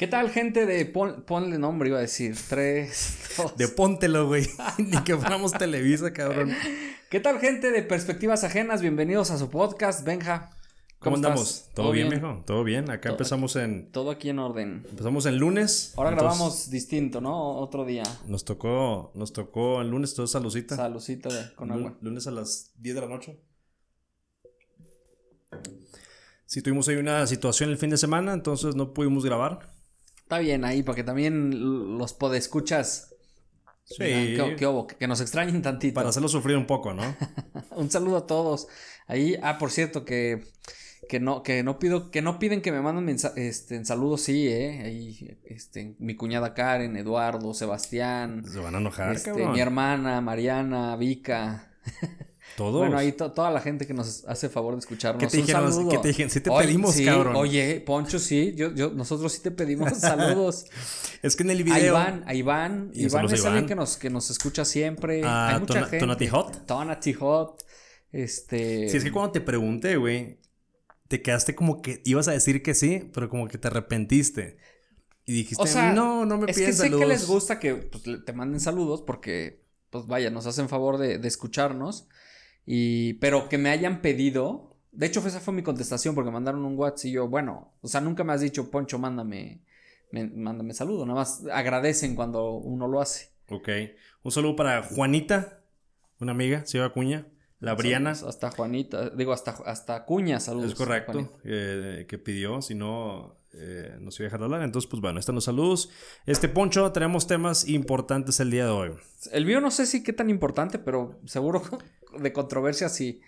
¿Qué tal, gente de ponle nombre, iba a decir? Tres, dos. De póntelo, güey. Ni que fuéramos Televisa, cabrón. ¿Qué tal, gente de Perspectivas Ajenas? Bienvenidos a su podcast, Benja. ¿Cómo, andamos? ¿Todo, bien, mijo? ¿Todo bien? Acá empezamos en... Todo aquí en orden. Empezamos el lunes. Ahora grabamos distinto, ¿no? Otro día. Nos tocó, nos tocó el lunes todo salucita. Salucita con agua. Lunes a las 10 de la noche. Sí, tuvimos ahí una situación el fin de semana, entonces no pudimos grabar. Está bien ahí, porque también los podescuchas. Sí. ¿Qué, Que nos extrañen tantito. Para hacerlo sufrir un poco, ¿no? un saludo a todos. Ahí, ah, por cierto, que, que no, que no pido, que no piden que me manden este, en saludos, sí, eh. Ahí, este, mi cuñada Karen, Eduardo, Sebastián. Se van a enojar, este, Mi hermana, Mariana, Vika. Todos. Bueno, ahí toda la gente que nos hace favor de escucharnos. ¿Qué te dijeron? ¿Qué te dijeron? Sí te pedimos, cabrón. Oye, Poncho, sí, yo, yo, nosotros sí te pedimos saludos. es que en el video. A Iván, a Iván. Iván es alguien que nos, que nos escucha siempre. Ah, Hay mucha gente. Tonati Hot. Tonati Hot. Este. Sí, es que cuando te pregunté, güey, te quedaste como que ibas a decir que sí, pero como que te arrepentiste. Y dijiste, no, no me pides Es que sé que les gusta que pues, te manden saludos porque, pues vaya, nos hacen favor de, de escucharnos. Y, pero que me hayan pedido. De hecho, esa fue mi contestación porque mandaron un WhatsApp y yo, bueno, o sea, nunca me has dicho, Poncho, mándame, mándame saludo. Nada más agradecen cuando uno lo hace. Ok. Un saludo para Juanita, una amiga, señora Cuña. La Briana. Hasta Juanita, digo, hasta, hasta Cuña, saludos. Es correcto, eh, que pidió, si no, eh, nos iba a dejar de hablar. Entonces, pues bueno, están los saludos. Este Poncho, tenemos temas importantes el día de hoy. El mío no sé si qué tan importante, pero seguro de controversia sí.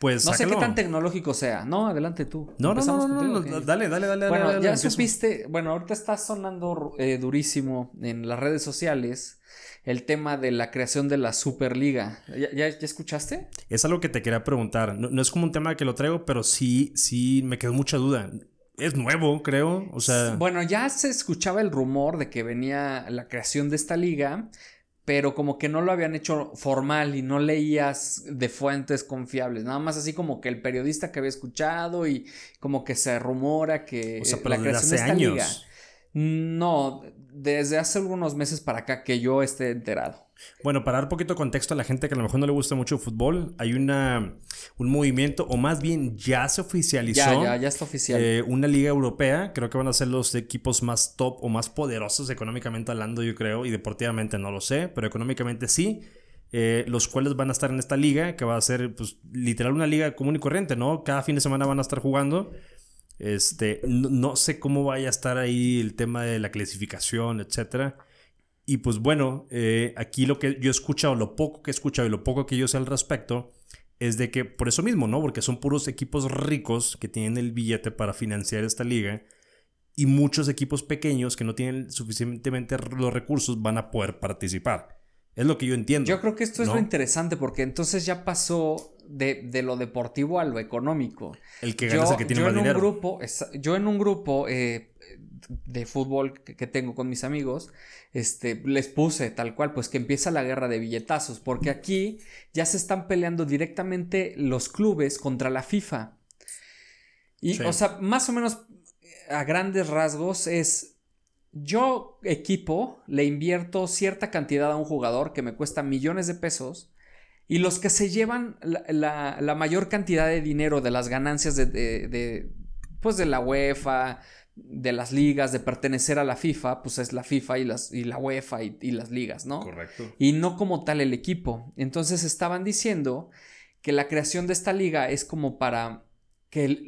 Pues no sé qué tan tecnológico sea. No, adelante tú. No, no, no, no, dale, dale, dale. Bueno, ya supiste, bueno, ahorita está sonando eh, durísimo en las redes sociales el tema de la creación de la Superliga. ¿Ya, ya, escuchaste? Es algo que te quería preguntar. No, es como un tema que lo traigo, pero sí, sí me quedó mucha duda. Es nuevo, creo. O sea. Bueno, ya se escuchaba el rumor de que venía la creación de esta liga, pero como que no lo habían hecho formal y no leías de fuentes confiables. Nada más así como que el periodista que había escuchado y como que se rumora que la creación de esta liga. No, desde hace algunos meses para acá que yo esté enterado. Bueno, para dar un poquito de contexto a la gente que a lo mejor no le gusta mucho el fútbol, hay una, un movimiento, o más bien ya se oficializó. Ya, ya, ya está oficial. Eh, una liga europea, creo que van a ser los equipos más top o más poderosos económicamente hablando, yo creo, y deportivamente no lo sé, pero económicamente sí. Eh, los cuales van a estar en esta liga, que va a ser, pues, literal una liga común y corriente, ¿no? Cada fin de semana van a estar jugando. Este, no, sé cómo vaya a estar ahí el tema de la clasificación, etcétera. Y pues bueno, eh, aquí lo que yo he escuchado, lo poco que he escuchado y lo poco que yo sé al respecto, es de que por eso mismo, ¿no? Porque son puros equipos ricos que tienen el billete para financiar esta liga y muchos equipos pequeños que no tienen suficientemente los recursos van a poder participar. Es lo que yo entiendo. Yo creo que esto es lo interesante porque entonces ya pasó de, lo deportivo a lo económico. El que gana es el que tiene más dinero. Un grupo, yo en un grupo eh, de fútbol que, tengo con mis amigos, este, les puse tal cual, pues que empieza la guerra de billetazos, porque aquí ya se están peleando directamente los clubes contra la FIFA. Y, o sea, más o menos a grandes rasgos es yo, equipo, le invierto cierta cantidad a un jugador que me cuesta millones de pesos y los que se llevan la, mayor cantidad de dinero de las ganancias de, pues de la UEFA, de las ligas, de pertenecer a la FIFA, pues es la FIFA y, las, y la UEFA y, las ligas, ¿no? Correcto. Y no como tal el equipo. Entonces estaban diciendo que la creación de esta liga es como para que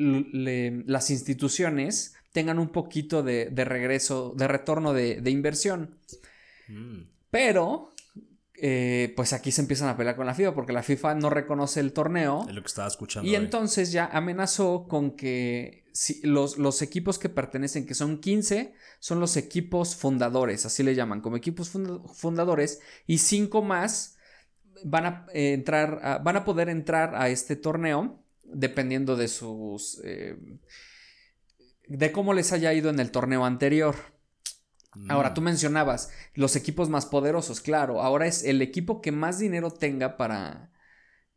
las instituciones tengan un poquito de, regreso, de retorno de, inversión. Mm. Pero eh, pues aquí se empiezan a pelear con la FIFA porque la FIFA no reconoce el torneo. Es lo que estaba escuchando. Y entonces ya amenazó con que si los, los, equipos que pertenecen, que son 15, son los equipos fundadores, así le llaman, como equipos fundadores, y 5 más van a eh, entrar, van a poder entrar a este torneo dependiendo de sus... Eh, de cómo les haya ido en el torneo anterior. Ahora, mm. tú mencionabas los equipos más poderosos, claro. Ahora es el equipo que más dinero tenga para.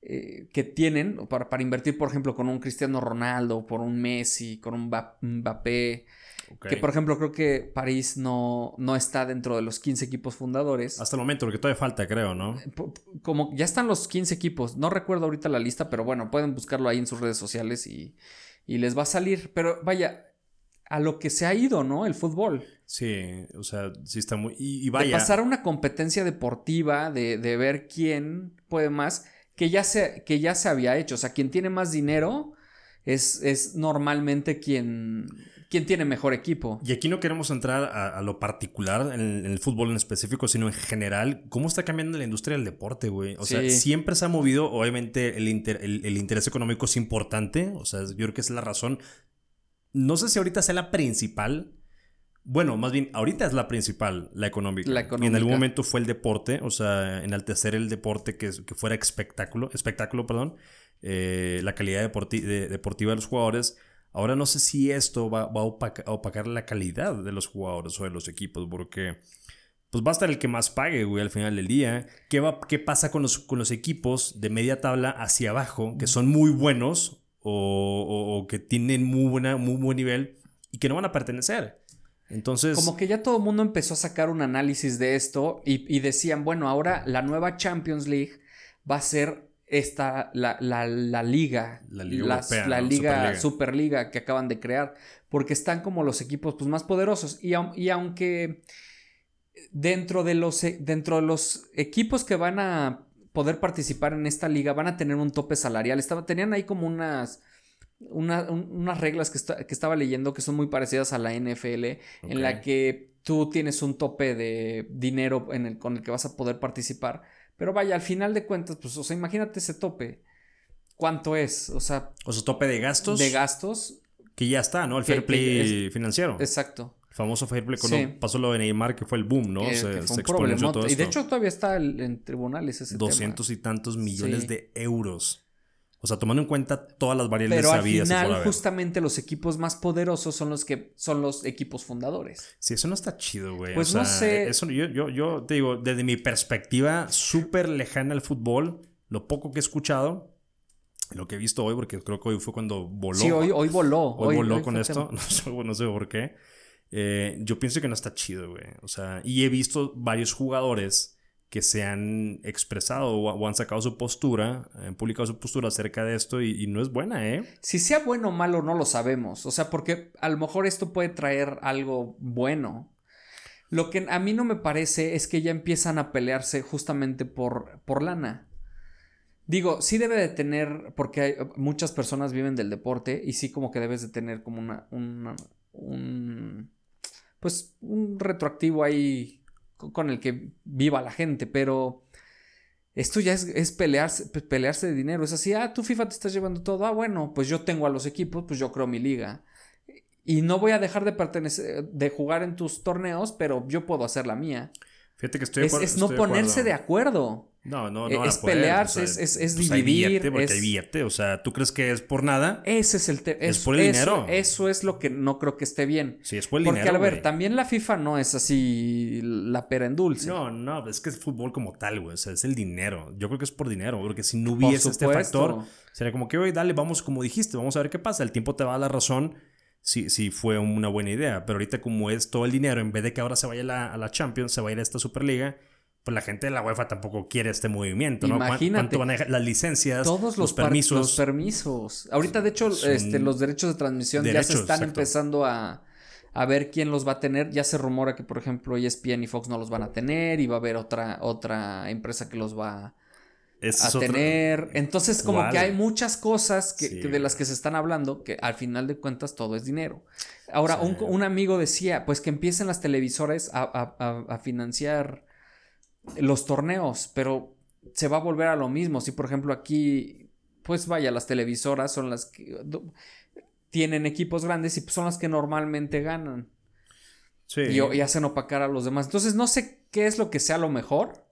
eh, que tienen para, para, invertir, por ejemplo, con un Cristiano Ronaldo, por un Messi, con un Mbappé. Que por ejemplo creo que París no, no está dentro de los 15 equipos fundadores. Hasta el momento, porque todavía falta, creo, ¿no? Eh, como ya están los 15 equipos, no recuerdo ahorita la lista, pero bueno, pueden buscarlo ahí en sus redes sociales y, y les va a salir. Pero vaya, a lo que se ha ido, ¿no? El fútbol. Sí, o sea, sí está muy... Y, vaya... De pasar a una competencia deportiva, de, de, ver quién puede más, que ya, se, que ya se había hecho. O sea, quien tiene más dinero es, es normalmente quien, quien tiene mejor equipo. Y aquí no queremos entrar a, lo particular en, el fútbol en específico, sino en general, cómo está cambiando la industria del deporte, güey. O sea, siempre se ha movido, obviamente el, el, el, interés económico es importante, o sea, yo creo que es la razón, no sé si ahorita sea la principal. Bueno, más bien, ahorita es la principal, la económica. Y en algún momento fue el deporte, o sea, enaltecer el deporte que, que fuera espectáculo, espectáculo, perdón, eh, la calidad deportiva de los jugadores. Ahora no sé si esto va, a, opacar, la calidad de los jugadores o de los equipos, porque pues va a estar el que más pague, güey, al final del día. ¿Qué, va, qué pasa con los, con los equipos de media tabla hacia abajo, que son muy buenos, o, que tienen muy, buena, muy buen nivel y que no van a pertenecer. Entonces. Como que ya todo el mundo empezó a sacar un análisis de esto y, decían, bueno, ahora la nueva Champions League va a ser esta, la, liga. La liga, la liga Superliga. que acaban de crear. Porque están como los equipos pues, más poderosos. Y, y aunque dentro de, los, dentro de los equipos que van a poder participar en esta liga van a tener un tope salarial. Estaba, tenían ahí como unas, unas reglas que, que, estaba leyendo que son muy parecidas a la NFL, en la que tú tienes un tope de dinero en el, con el que vas a poder participar. Pero vaya, al final de cuentas, pues, o sea, imagínate ese tope. ¿Cuánto es? O sea... O sea, tope de gastos. De gastos. Que ya está, ¿no? El fair play financiero. Exacto famoso fair play cuando pasó lo de Neymar, que fue el boom, ¿no? se, exponenció todo esto. Y de hecho todavía está en tribunales ese 200 y tantos millones de euros. O sea, tomando en cuenta todas las variables Pero al final, justamente los equipos más poderosos son los que son los equipos fundadores. Sí, eso no está chido, güey. Pues no sé. Eso, yo, yo, yo te digo, desde mi perspectiva súper lejana al fútbol, lo poco que he escuchado, lo que he visto hoy, porque creo que hoy fue cuando voló. Sí, hoy, hoy voló. Hoy, voló con esto. no sé por qué. Eh, yo pienso que no está chido, güey. O sea, y he visto varios jugadores que se han expresado o, han sacado su postura, han publicado su postura acerca de esto y, no es buena, ¿eh? Si sea bueno o malo no lo sabemos. O sea, porque a lo mejor esto puede traer algo bueno. Lo que a mí no me parece es que ya empiezan a pelearse justamente por, por lana. Digo, sí debe de tener, porque muchas personas viven del deporte y sí como que debes de tener como una, una un, pues un retroactivo ahí con el que viva la gente, pero esto ya es, pelearse, pelearse de dinero. Es así, ah, tú FIFA te estás llevando todo, ah, bueno, pues yo tengo a los equipos, pues yo creo mi liga. Y no voy a dejar de pertenecer, de jugar en tus torneos, pero yo puedo hacer la mía. Fíjate que estoy Es, es no ponerse de acuerdo. No, no, no. Es pelearse, es, es, es pues dividir. porque hay billete. O sea, ¿tú crees que es por nada? Ese es el tema. Es, por el dinero. Eso es lo que no creo que esté bien. Sí, es por el dinero. Porque, a ver, también la FIFA no es así la pera en dulce. No, no, es que es fútbol como tal, güey. O sea, es el dinero. Yo creo que es por dinero. Porque si no hubiese este factor, sería como que, oye, dale, vamos como dijiste, vamos a ver qué pasa. El tiempo te va a dar la razón si, si fue una buena idea. Pero ahorita, como es todo el dinero, en vez de que ahora se vaya a la, a la Champions, se va a ir a esta Superliga pues la gente de la UEFA tampoco quiere este movimiento, ¿no? Imagínate. ¿Cuánto van a las licencias, todos los, permisos? Los permisos. Ahorita, de hecho, este, los derechos de transmisión ya se están empezando a, a, ver quién los va a tener. Ya se rumora que, por ejemplo, ESPN y Fox no los van a tener y va a haber otra, otra empresa que los va a tener. Entonces, como que hay muchas cosas que, de las que se están hablando que al final de cuentas todo es dinero. Ahora, un, un, amigo decía, pues que empiecen las televisoras a, a, a financiar los torneos, pero se va a volver a lo mismo. Si por ejemplo aquí, pues vaya, las televisoras son las que tienen equipos grandes y son las que normalmente ganan. Sí. Y, hacen opacar a los demás. Entonces no sé qué es lo que sea lo mejor,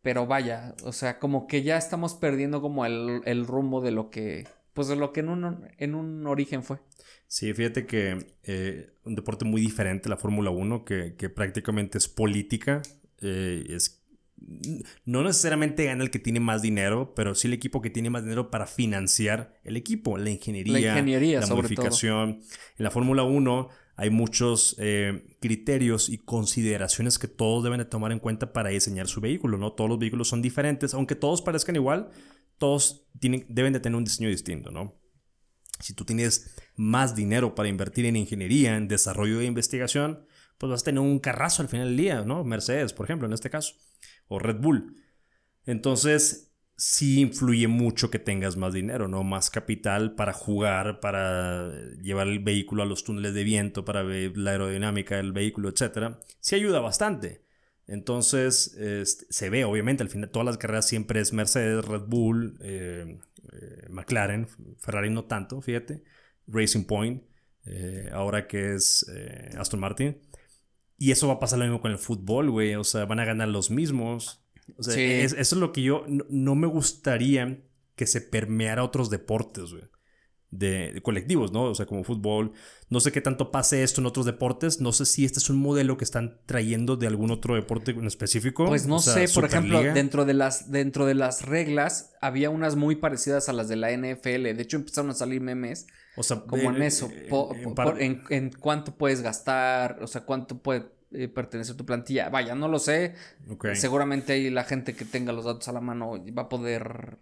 pero vaya, o sea, como que ya estamos perdiendo como el, rumbo de lo que, pues de lo que en un, en un origen fue. Sí, fíjate que eh, un deporte muy diferente, la Fórmula 1, que, que prácticamente es política, eh, es no necesariamente gana el que tiene más dinero, pero sí el equipo que tiene más dinero para financiar el equipo, la ingeniería, la, ingeniería, la modificación. En la Fórmula 1 hay muchos eh, criterios y consideraciones que todos deben de tomar en cuenta para diseñar su vehículo, ¿no? Todos los vehículos son diferentes, aunque todos parezcan igual, todos tienen, deben de tener un diseño distinto, ¿no? Si tú tienes más dinero para invertir en ingeniería, en desarrollo e investigación, pues vas a tener un carrazo al final del día, ¿no? Mercedes, por ejemplo, en este caso, o Red Bull. Entonces, sí influye mucho que tengas más dinero, ¿no? Más capital para jugar, para llevar el vehículo a los túneles de viento, para ver la aerodinámica del vehículo, etc. Sí ayuda bastante. Entonces, este, se ve, obviamente, al final, todas las carreras siempre es Mercedes, Red Bull, eh, eh, McLaren, Ferrari no tanto, fíjate, Racing Point, eh, ahora que es Aston Martin. Y eso va a pasar lo mismo con el fútbol, güey. O sea, van a ganar los mismos. O sea, eso es lo que yo no, me gustaría que se permeara a otros deportes, güey. De, colectivos, ¿no? O sea, como fútbol. No sé qué tanto pase esto en otros deportes. No sé si este es un modelo que están trayendo de algún otro deporte en específico. Pues no sé, por ejemplo, dentro de, las, dentro de las reglas había unas muy parecidas a las de la NFL. De hecho, empezaron a salir memes. O sea, como en eso. en, en, cuánto puedes gastar, o sea, cuánto puede eh, pertenece a tu plantilla. Vaya, no lo sé. Seguramente ahí la gente que tenga los datos a la mano va a poder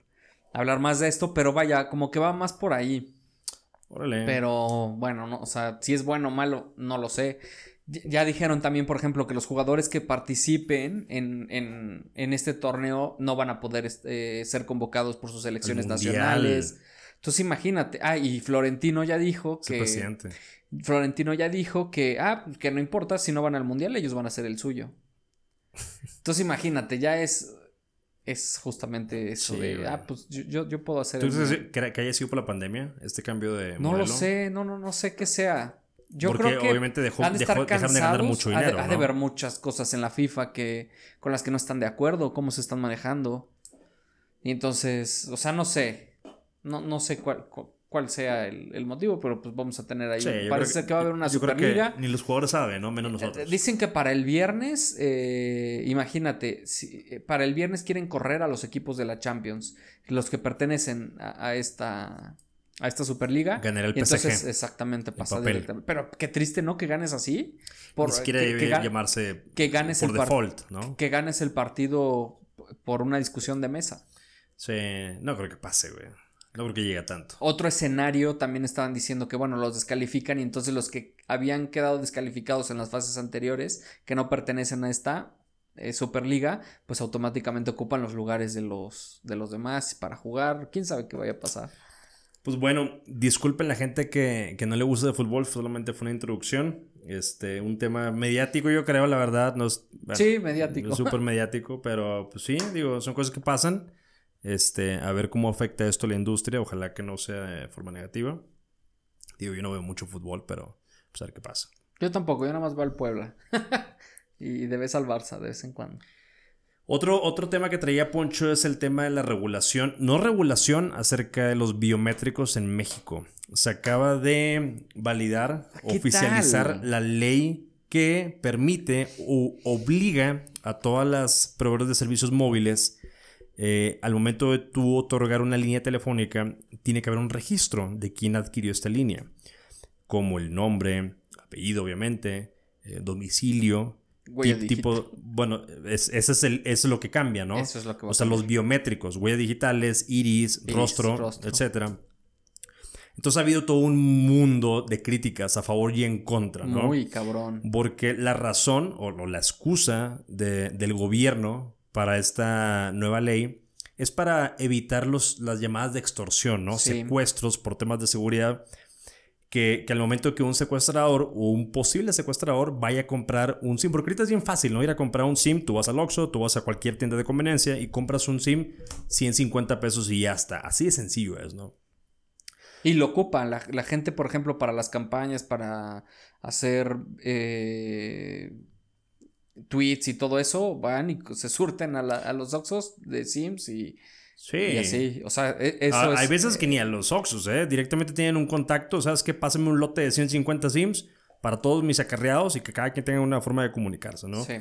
hablar más de esto, pero vaya, como que va más por ahí. Órale. Pero bueno, no, o sea, si es bueno o malo, no lo sé. Ya dijeron también, por ejemplo, que los jugadores que participen en, en, en este torneo no van a poder este, ser convocados por sus selecciones nacionales. Entonces imagínate. Ah, y Florentino ya dijo que. Presidente. Florentino ya dijo que, ah, que no importa si no van al mundial, ellos van a hacer el suyo. Entonces imagínate, ya es, es justamente eso de, ah, pues yo, yo, puedo hacer. ¿Tú dices que, haya sido por la pandemia este cambio de... No lo sé, no, no, no sé qué sea. Yo creo que obviamente dejó, de ganar mucho dinero. Ha de, haber muchas cosas en la FIFA que, con las que no están de acuerdo, cómo se están manejando. Y entonces, o sea, no sé. No, no sé cuál, cuál sea el, motivo, pero pues vamos a tener ahí. parece que, va a haber una Superliga. ni los jugadores saben, ¿no? Menos nosotros. Dicen que para el viernes, eh, imagínate, si, eh, para el viernes quieren correr a los equipos de la Champions, los que pertenecen a, esta a esta Superliga. Ganar el PSG. Entonces, exactamente, pasa directamente. Pero qué triste, ¿no? Que ganes así. Por, Ni siquiera que, llamarse que ganes por el default, ¿no? Que ganes el partido por una discusión de mesa. Sí, no creo que pase, güey. No creo que llegue tanto. Otro escenario también estaban diciendo que, bueno, los descalifican y entonces los que habían quedado descalificados en las fases anteriores, que no pertenecen a esta eh, Superliga, pues automáticamente ocupan los lugares de los, de los demás para jugar. ¿Quién sabe qué vaya a pasar? Pues bueno, disculpen la gente que, no le gusta de fútbol, solamente fue una introducción. Este, un tema mediático, yo creo, la verdad. No sí, mediático. Súper mediático, pero pues sí, digo, son cosas que pasan. Este, a ver cómo afecta esto a la industria. Ojalá que no sea de forma negativa. Digo, yo no veo mucho fútbol, pero pues a ver qué pasa. Yo tampoco, yo nada más veo al Puebla. y debe salvarse de vez en cuando. Otro, otro tema que traía Poncho es el tema de la regulación, no regulación acerca de los biométricos en México. Se acaba de validar, oficializar la ley que permite o obliga a todas las proveedores de servicios móviles eh, al momento de tú otorgar una línea telefónica, tiene que haber un registro de quién adquirió esta línea, como el nombre, apellido obviamente, eh, domicilio, tipo, bueno, es, ese es, el, es lo que cambia, ¿no? Eso es lo que o sea, los biométricos, huellas digitales, iris, rostro, etcétera. Entonces ha habido todo un mundo de críticas a favor y en contra, ¿no? Muy cabrón. Porque la razón o, la excusa del gobierno para esta nueva ley es para evitar los, las llamadas de extorsión, ¿no? Secuestros por temas de seguridad. Que, al momento que un secuestrador o un posible secuestrador vaya a comprar un SIM, porque ahorita es bien fácil, ¿no? Ir a comprar un SIM, tú vas al Oxxo, tú vas a cualquier tienda de conveniencia y compras un SIM, 150 pesos y ya está. Así de sencillo es, ¿no? Y lo ocupan la, gente, por ejemplo, para las campañas, para hacer eh, tweets y todo eso, van y se surten a, los Oxos de Sims y, sí. así. O sea, e, eso ah, Hay veces que ni a los Oxos, ¿eh? Directamente tienen un contacto, ¿sabes qué? Pásame un lote de 150 Sims para todos mis acarreados y que cada quien tenga una forma de comunicarse, ¿no? Sí.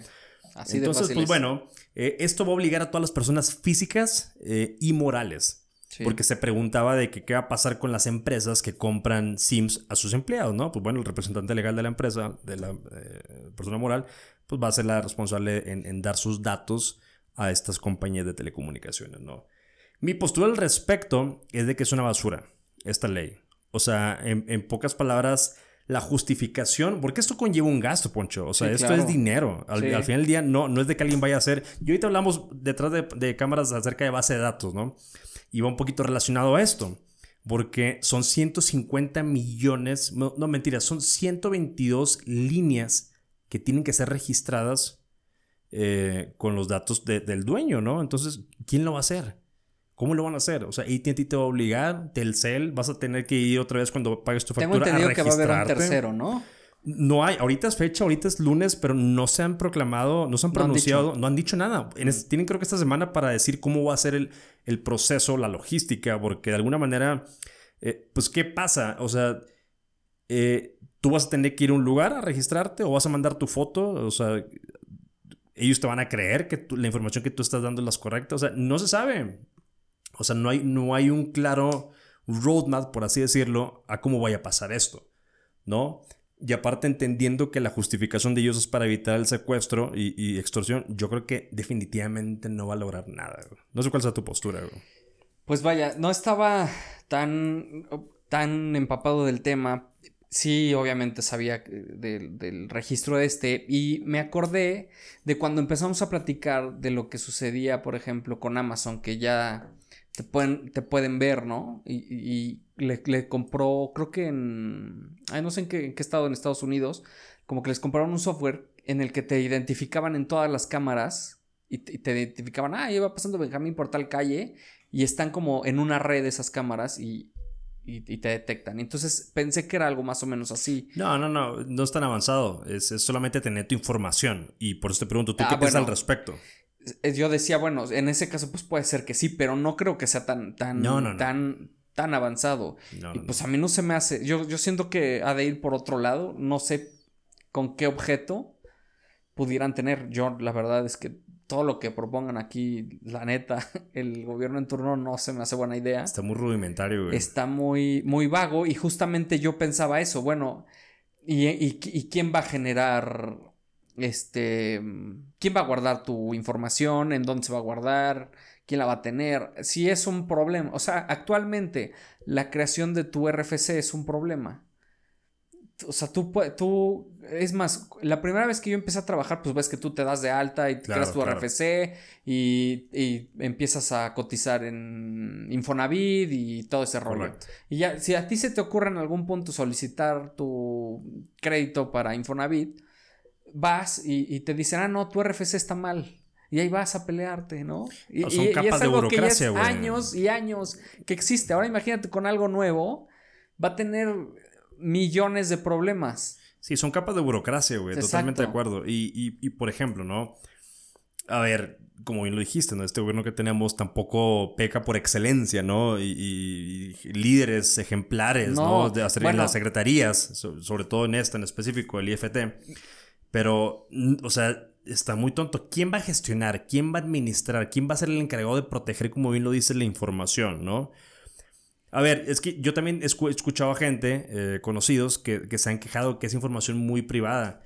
Así de Entonces, pues es. bueno, eh, esto va a obligar a todas las personas físicas eh, y morales. Sí. Porque se preguntaba de que qué va a pasar con las empresas que compran SIMs a sus empleados, ¿no? Pues bueno, el representante legal de la empresa, de la eh, persona moral, pues va a ser la responsable en, en dar sus datos a estas compañías de telecomunicaciones, ¿no? Mi postura al respecto es de que es una basura esta ley. O sea, en, en pocas palabras, la justificación, porque esto conlleva un gasto, Poncho. O sea, Sí, esto claro. es dinero. Al, Sí. al final del día, no, no es de que alguien vaya a hacer. Y ahorita hablamos detrás de, de cámaras acerca de base de datos, ¿no? Y va un poquito relacionado a esto. Porque son 150 millones, no, no mentiras, son 122 líneas que tienen que ser registradas eh, con los datos de- del dueño, ¿no? Entonces, ¿quién lo va a hacer? ¿Cómo lo van a hacer? O sea, AT&T te va a obligar, Telcel, vas a tener que ir otra vez cuando pagues tu Tengo factura entendido a que va a haber un tercero, ¿no? No hay, ahorita es fecha, ahorita es lunes, pero no se han proclamado, no se han No han pronunciado, no han dicho nada. En es- tienen creo que esta semana para decir cómo va a ser el, el proceso, la logística, porque de alguna manera, eh, pues, ¿qué pasa? O sea, eh, tú vas a tener que ir a un lugar a registrarte o vas a mandar tu foto, o sea, ellos te van a creer que tú- la información que tú estás dando es la correcta, o sea, no se sabe. O sea, no hay, no hay un claro roadmap, por así decirlo, a cómo vaya a pasar esto, ¿no? Y aparte entendiendo que la justificación de ellos es para evitar el secuestro y, extorsión, yo creo que definitivamente no va a lograr nada. No sé cuál sea tu postura. güey. Pues vaya, no estaba tan, tan empapado del tema. Sí, obviamente sabía del, del registro este y me acordé de cuando empezamos a platicar de lo que sucedía, por ejemplo, con Amazon, que ya te pueden, te pueden ver, ¿no? Y, y- le, le compró, creo que en, ay, no sé en qué, en qué estado en Estados Unidos, como que les compraron un software en el que te identificaban en todas las cámaras y te, y te identificaban, ah, iba pasando Benjamín por tal calle y están como en una red esas cámaras y, y- y te detectan. Entonces pensé que era algo más o menos así. No, no, no, no es tan avanzado. Es, es solamente tener tu información. Y por eso te pregunto, ¿tú Ah, qué piensas al respecto? Eh, Yo decía, bueno, en ese caso pues puede ser que sí, pero no creo que sea tan, tan, No, no, no. tan, tan avanzado. Y pues a mí no se me hace, yo, yo siento que ha de ir por otro lado, no sé con qué objeto pudieran tener. Yo la verdad es que todo lo que propongan aquí, la neta, el gobierno en turno no se me hace buena idea. Está muy rudimentario, güey. está muy, muy vago y justamente yo pensaba eso, bueno, ¿y, y- y quién va a generar, este, quién va a guardar tu información, en dónde se va a guardar, quién la va a tener? Si es un problema, o sea, actualmente la creación de tu RFC es un problema. O sea, tú, tú, es más, la primera vez que yo empecé a trabajar, pues ves que tú te das de alta y Claro, creas tu claro. RFC y, y empiezas a cotizar en Infonavit y todo ese rollo. Correcto. Y ya, si a ti se te ocurre en algún punto solicitar tu crédito para Infonavit, vas y, y te dicen, ah, no, tu RFC está mal. Y ahí vas a pelearte, ¿no? Y, No, son y- y capas es de algo que ya es burocracia, güey. años y años que existe. Ahora imagínate con algo nuevo, va a tener millones de problemas. Sí, son capas de burocracia, güey. Totalmente de acuerdo. Y, y, y, por ejemplo, ¿no? A ver, como bien lo dijiste, ¿no? Este gobierno que tenemos tampoco peca por excelencia, ¿no? Y, líderes ejemplares, ¿no? No, De hacer bueno. en las secretarías, so- sobre todo en esta en específico, el IFT. Pero, o sea, está muy tonto. ¿Quién va a gestionar? ¿Quién va a administrar? ¿Quién va a ser el encargado de proteger, como bien lo dice, la información, ¿no? A ver, es que yo también he escuchado a gente, eh, conocidos, que, que se han quejado que es información muy privada.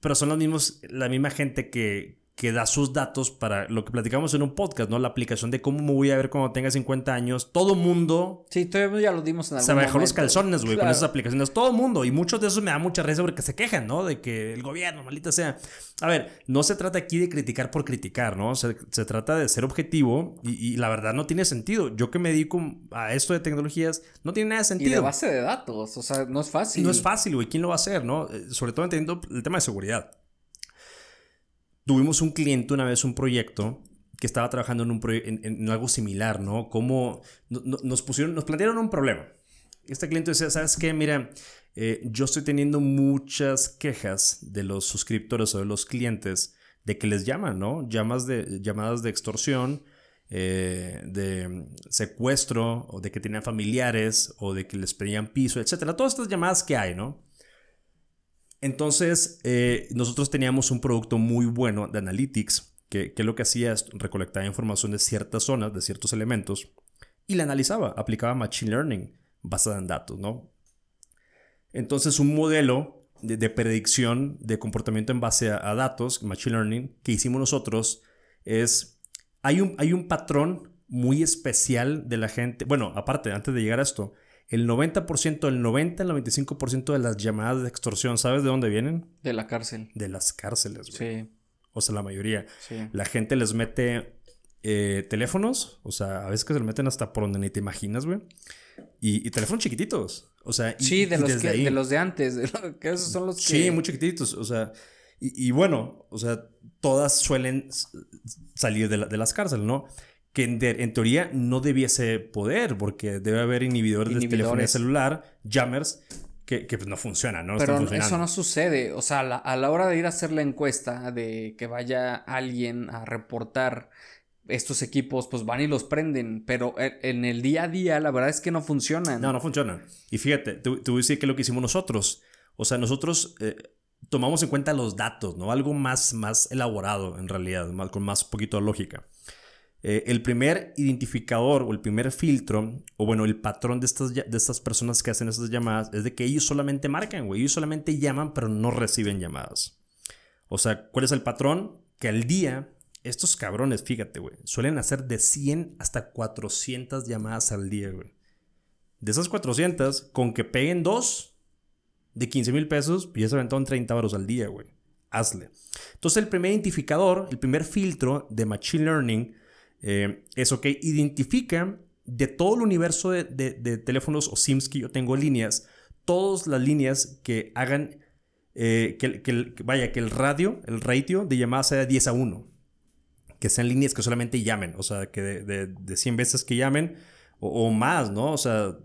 Pero son los mismos, la misma gente que, que da sus datos para lo que platicamos en un podcast, ¿no? La aplicación de cómo me voy a ver cuando tenga 50 años. Todo mundo Sí, todavía ya lo dimos en algún se bajó los momento. calzones, güey, con esas aplicaciones. Todo mundo. Y muchos de esos me da mucha risa porque se quejan, ¿no? De que el gobierno, maldita sea. A ver, no se trata aquí de criticar por criticar, ¿no? Se, se trata de ser objetivo y, y la verdad no tiene sentido. Yo que me dedico a esto de tecnologías, no tiene nada de Y de sentido. base de datos, o sea, no es fácil. No es fácil, güey. ¿Quién lo va a hacer, no? Eh, Sobre todo entendiendo el tema de seguridad. Tuvimos un cliente una vez, un proyecto, que estaba trabajando en, un en, algo similar, ¿no? Como no- no- nos pusieron, nos plantearon un problema. Este cliente decía, ¿sabes qué? Mira, eh, yo estoy teniendo muchas quejas de los suscriptores o de los clientes de que les llaman, ¿no? Llamas de, llamadas de extorsión, eh, de secuestro, o de que tenían familiares, o de que les pedían piso, etcétera. Todas estas llamadas que hay, ¿no? Entonces, eh, nosotros teníamos un producto muy bueno de Analytics, que, lo que hacía es recolectar información de ciertas zonas, de ciertos elementos, y la analizaba, aplicaba Machine Learning basada en datos, ¿no? Entonces, un modelo de, predicción de comportamiento en base a, datos, Machine Learning, que hicimos nosotros, es, hay un, hay un patrón muy especial de la gente, bueno, aparte, antes de llegar a esto, el 90%, el 90, el 95% de las llamadas de extorsión, ¿sabes de dónde vienen? De la cárcel. De las cárceles, güey. Sí. O sea, la mayoría. Sí. La gente les mete eh, teléfonos, o sea, a veces que se lo meten hasta por donde ni te imaginas, güey. Y, teléfonos chiquititos. O sea, sí, de, los de los de antes, que esos son los que... Sí, muy chiquititos, o sea, y, bueno, o sea, todas suelen salir de, de las cárceles, ¿no? Que en, teoría no debiese poder, porque debe haber inhibidores, de telefonía celular, jammers, que, que pues no funcionan, ¿no? Pero eso no sucede. O sea, a la hora de ir a hacer la encuesta, de que vaya alguien a reportar estos equipos, pues van y los prenden. Pero en el día a día, la verdad es que no funcionan. No, no funcionan. Y fíjate, te, voy a decir que es lo que hicimos nosotros. O sea, nosotros eh, tomamos en cuenta los datos, ¿no? Algo más, más elaborado, en realidad, con más poquito de lógica. Eh, el primer identificador o el primer filtro, o bueno, el patrón de estas, de estas personas que hacen estas llamadas es de que ellos solamente marcan, güey. Ellos solamente llaman, pero no reciben llamadas. O sea, ¿cuál es el patrón? Que al día, estos cabrones, fíjate, güey, suelen hacer de 100 hasta 400 llamadas al día, güey. De esas 400, con que peguen dos de 15 mil pesos, pues ya se aventaron 30 baros al día, güey. Hazle. Entonces, el primer identificador, el primer filtro de Machine Learning eh, eso que identifica de todo el universo de, teléfonos o SIMs que yo tengo líneas, todas las líneas que hagan eh, que, vaya, que el radio, el ratio de llamadas sea de 10 a 1. Que sean líneas que solamente llamen, o sea, que de, 100 veces que llamen o, más, ¿no? O sea,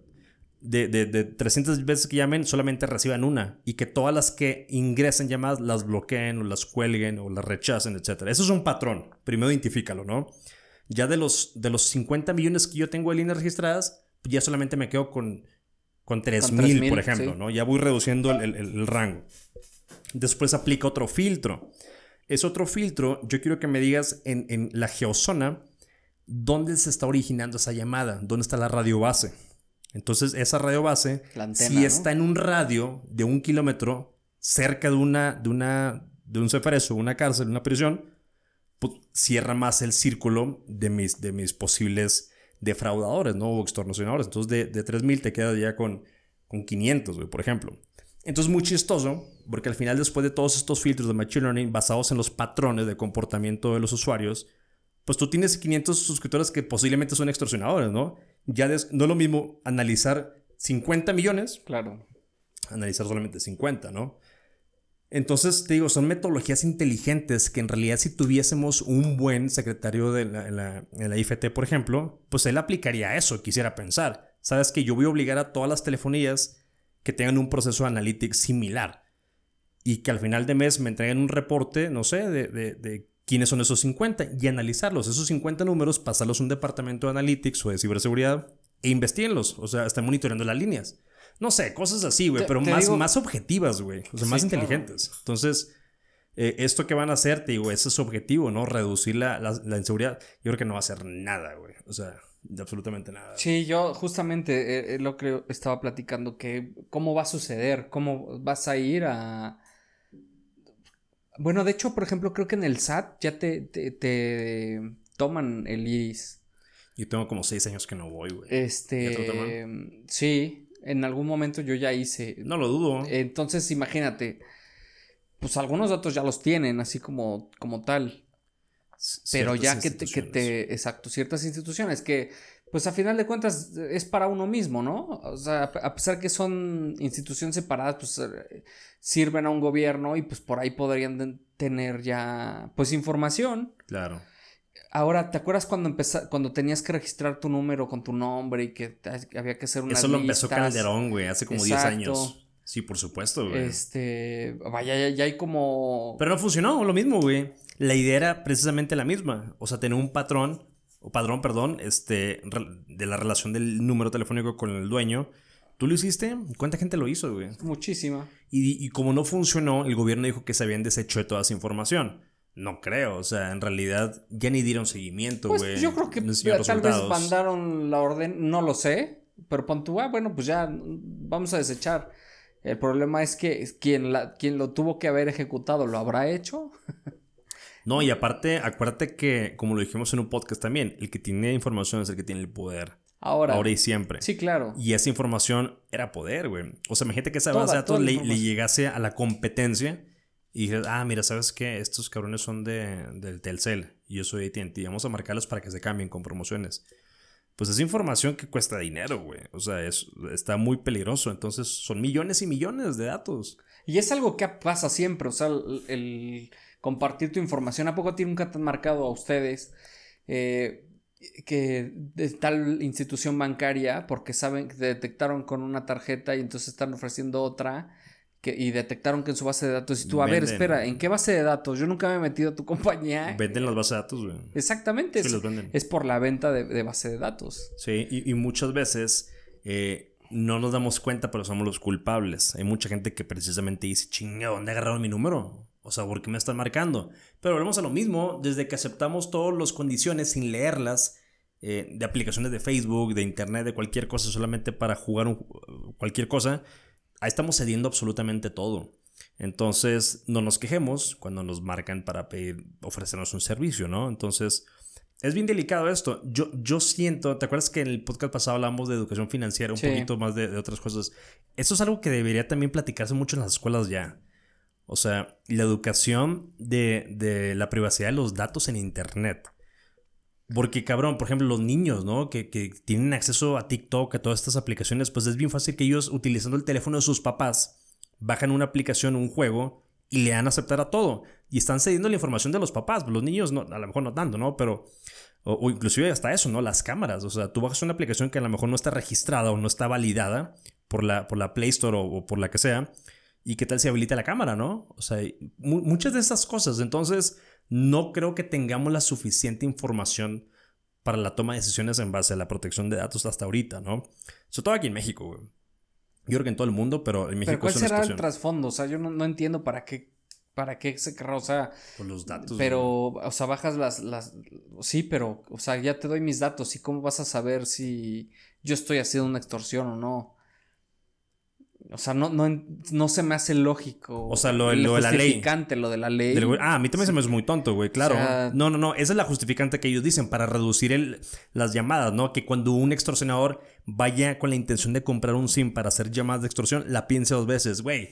de, de, 300 veces que llamen solamente reciban una y que todas las que ingresen llamadas las bloqueen o las cuelguen o las rechacen, etc. Eso es un patrón. Primero identifícalo, ¿no? Ya de los, de los 50 millones que yo tengo de líneas registradas, ya solamente me quedo con, con 3.000, por ejemplo, ¿no? Ya voy reduciendo el, rango. Después aplica otro filtro. Es otro filtro, yo quiero que me digas en, en la geozona dónde se está originando esa llamada, dónde está la radio base. Entonces, esa radio base, si está en un radio de un kilómetro cerca de una, de una, de un cefareso, una cárcel, una prisión, pues, cierra más el círculo de mis, de mis posibles defraudadores, ¿no? O extorsionadores. Entonces, de, de 3.000 te quedas ya con, con 500, por ejemplo. Entonces, muy chistoso, porque al final, después de todos estos filtros de Machine Learning basados en los patrones de comportamiento de los usuarios, pues tú tienes 500 suscriptores que posiblemente son extorsionadores, ¿no? Ya no es lo mismo analizar 50 millones. Claro. Analizar solamente 50, ¿no? Entonces, te digo, son metodologías inteligentes que en realidad si tuviésemos un buen secretario de la, en la, IFT, por ejemplo, pues él aplicaría eso, quisiera pensar. Sabes que yo voy a obligar a todas las telefonías que tengan un proceso de analytics similar y que al final de mes me entreguen un reporte, no sé, de, de quiénes son esos 50 y analizarlos. Esos 50 números, pasarlos a un departamento de analytics o de ciberseguridad e investiguenlos. O sea, están monitoreando las líneas. No sé, cosas así, güey, pero más, más objetivas, güey. O sea, más inteligentes. Entonces, eh, esto que van a hacer, te digo, ese es su objetivo, ¿no? Reducir la, la, inseguridad. Yo creo que no va a hacer nada, güey. O sea, absolutamente nada. Sí, yo justamente eh, eh, lo que estaba platicando, que cómo va a suceder, cómo vas a ir a... Bueno, de hecho, por ejemplo, creo que en el SAT ya te, te, toman el iris. Yo tengo como seis años que no voy, güey. Este... Sí, en algún momento yo ya hice. No lo dudo. Entonces, imagínate, pues algunos datos ya los tienen, así como, como tal. Pero ya que te, que te, exacto, ciertas instituciones que, pues a final de cuentas es para uno mismo, ¿no? O sea, a pesar que son instituciones separadas, pues eh, sirven a un gobierno y pues por ahí podrían tener ya, pues información. Claro. Ahora, ¿te acuerdas cuando cuando tenías que registrar tu número con tu nombre y que había que hacer una Eso lo empezó Calderón, güey, hace como 10 años. Sí, por supuesto, güey. Este, vaya, ya, hay como... Pero no funcionó, lo mismo, güey. La idea era precisamente la misma. O sea, tener un patrón, o padrón, perdón, este, de la relación del número telefónico con el dueño ¿Tú lo hiciste? ¿Cuánta gente lo hizo, güey? Muchísima. Y, y como no funcionó, el gobierno dijo que se habían deshecho de toda esa información. No creo, o sea, en realidad ya ni dieron seguimiento, güey. Pues yo creo que tal vez mandaron la orden, no lo sé, pero pon tú, ah, bueno, pues ya vamos a desechar. El problema es que quien, la, quien lo tuvo que haber ejecutado lo habrá hecho. no, y aparte, acuérdate que, como lo dijimos en un podcast también, el que tiene información es el que tiene el poder. Ahora. Ahora y siempre. Sí, claro. Y esa información era poder, güey. O sea, imagínate que esa base de datos le, llegase a la competencia y dices, ah, mira, ¿sabes qué? Estos cabrones son de, del Telcel y yo soy AT&T. Vamos a marcarlos para que se cambien con promociones. Pues es información que cuesta dinero, güey. O sea, es, está muy peligroso. Entonces son millones y millones de datos. Y es algo que pasa siempre. O sea, el, compartir tu información. ¿A poco a ti nunca marcado a ustedes? Eh, que tal institución bancaria porque saben que detectaron con una tarjeta y entonces están ofreciendo otra que, y detectaron que en su base de datos y tú, a ver, espera, ¿en qué base de datos? Yo nunca me he metido a tu compañía. Venden las bases de datos, güey. Exactamente. es, es, por la venta de, base de datos. Sí, y, muchas veces eh, no nos damos cuenta, pero somos los culpables. Hay mucha gente que precisamente dice, chinga, ¿dónde agarraron mi número? O sea, ¿por qué me están marcando? Pero volvemos a lo mismo, desde que aceptamos todas las condiciones sin leerlas, eh, de aplicaciones de Facebook, de Internet, de cualquier cosa, solamente para jugar cualquier cosa, ahí estamos cediendo absolutamente todo. Entonces, no nos quejemos cuando nos marcan para pedir, ofrecernos un servicio, ¿no? Entonces, es bien delicado esto. Yo, yo siento, ¿te acuerdas que en el podcast pasado hablamos de educación financiera, un poquito más de, de, otras cosas? Eso es algo que debería también platicarse mucho en las escuelas ya. O sea, la educación de, la privacidad de los datos en Internet. Porque, cabrón, por ejemplo, los niños, ¿no? Que, tienen acceso a TikTok, a todas estas aplicaciones, pues es bien fácil que ellos, utilizando el teléfono de sus papás, bajan una aplicación, un juego, y le dan a aceptar a todo. Y están cediendo la información de los papás. Los niños, no, a lo mejor no tanto, ¿no? Pero, o, o, inclusive hasta eso, ¿no? Las cámaras. O sea, tú bajas una aplicación que a lo mejor no está registrada o no está validada por la, por la Play Store o por la que sea ¿Y qué tal si habilita la cámara, no? O sea, muchas de esas cosas. Entonces, no creo que tengamos la suficiente información para la toma de decisiones en base a la protección de datos hasta ahorita, ¿no? Sobre todo aquí en México, güey. Yo creo que en todo el mundo, pero en México ¿Pero cuál será el trasfondo? O sea, yo no, entiendo para qué ¿Para qué se querrá? O sea. Por los datos. Pero, o sea, bajas las, las. Sí, pero, o sea, ya te doy mis datos. ¿Y cómo vas a saber si yo estoy haciendo una extorsión o no? O sea, no, no, no se me hace lógico. O sea, lo, lo de la ley. Lo de la ley. ah, a mí también se me hace muy tonto, güey, claro. no, no, no. Esa es la justificante que ellos dicen para reducir el, las llamadas, ¿no? Que cuando un extorsionador vaya con la intención de comprar un SIM para hacer llamadas de extorsión, la piense dos veces, güey.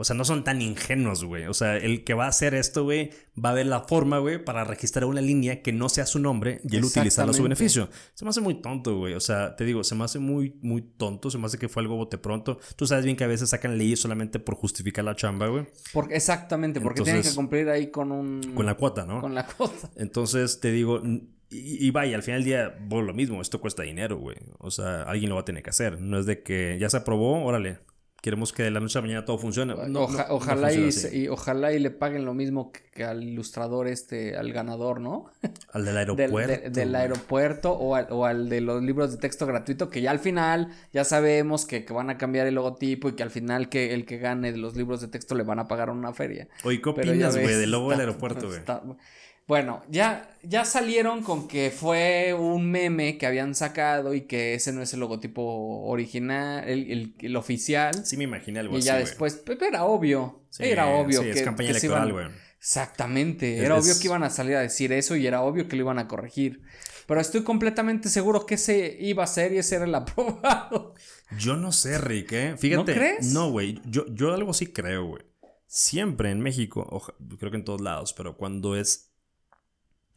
O sea, no son tan ingenuos, güey. O sea, el que va a hacer esto, güey, va a ver la forma, güey, para registrar una línea que no sea su nombre y él utilizarla a su beneficio. Se me hace muy tonto, güey. O sea, te digo, se me hace muy, muy tonto. Se me hace que fue algo bote pronto. Tú sabes bien que a veces sacan leyes solamente por justificar la chamba, güey. Porque, exactamente, porque tienen que cumplir ahí con un... Con la cuota, ¿no? Con la cuota. Entonces, te digo... Y, y, vaya, al final del día, bueno, lo mismo, esto cuesta dinero, güey. O sea, alguien lo va a tener que hacer. No es de que ya se aprobó, órale, queremos que de la noche a la mañana todo funcione. ojalá y, ojalá y le paguen lo mismo que, al ilustrador este, al ganador, ¿no? Al del aeropuerto. del, aeropuerto o al, de los libros de texto gratuito, que ya al final ya sabemos que, van a cambiar el logotipo y que al final que el que gane de los libros de texto le van a pagar una feria. Oye, ¿qué opinas, güey, del logo del aeropuerto, güey? Bueno, ya, ya salieron con que fue un meme que habían sacado y que ese no es el logotipo original, el, oficial. Sí, me imaginé algo y así. Y ya después, pero era obvio. era obvio que. Es campaña electoral, güey. Exactamente. era obvio que iban a salir a decir eso y era obvio que lo iban a corregir. Pero estoy completamente seguro que ese iba a ser y ese era el aprobado. Yo no sé, Rick, ¿eh? Fíjate. ¿No crees? No, güey. Yo, yo algo sí creo, güey. Siempre en México, creo que en todos lados, pero cuando es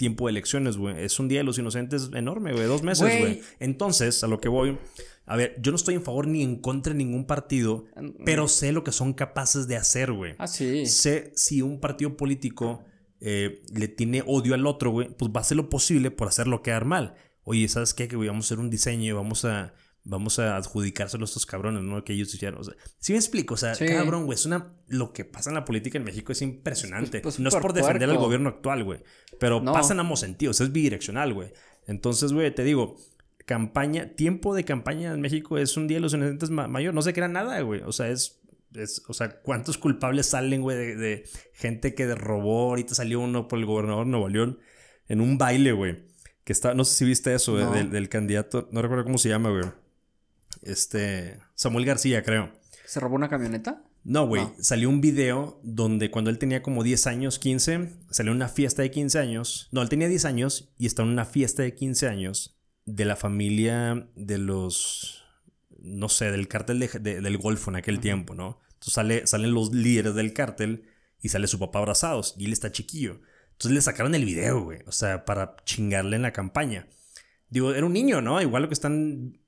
tiempo de elecciones, güey. Es un día de los inocentes enorme, güey. Dos meses, güey. Entonces, a lo que voy. A ver, yo no estoy en favor ni en contra de ningún partido, pero sé lo que son capaces de hacer, güey. Ah, sí. Sé si un partido político eh, le tiene odio al otro, güey, pues va a hacer lo posible por hacerlo quedar mal. Oye, ¿sabes qué? Que vamos a hacer un diseño, vamos a vamos a adjudicárselo a estos cabrones, ¿no? Que ellos hicieron. O sea, sí me explico, o sea, cabrón, güey, es una. Lo que pasa en la política en México es impresionante. Pues, no es por defender al gobierno actual, güey. Pero pasa en ambos sentidos, es bidireccional, güey. Entonces, güey, te digo, campaña, tiempo de campaña en México es un día de los inocentes mayor. No se crea nada, güey. O sea, es, es, o sea, ¿cuántos culpables salen, güey, de, gente que robó? Ahorita salió uno por el gobernador de Nuevo León en un baile, güey. Que está, no sé si viste eso, del, del, candidato, no recuerdo cómo se llama, güey. Este, Samuel García, creo. ¿Se robó una camioneta? No, güey. Salió un video donde cuando él tenía como 10 años, 15, salió una fiesta de 15 años. No, él tenía 10 años y está en una fiesta de 15 años de la familia de los, no sé, del cártel del Golfo en aquel tiempo, ¿no? Entonces sale, salen los líderes del cártel y sale su papá abrazados y él está chiquillo. Entonces le sacaron el video, güey. O sea, para chingarle en la campaña. Digo, era un niño, ¿no? Igual lo que están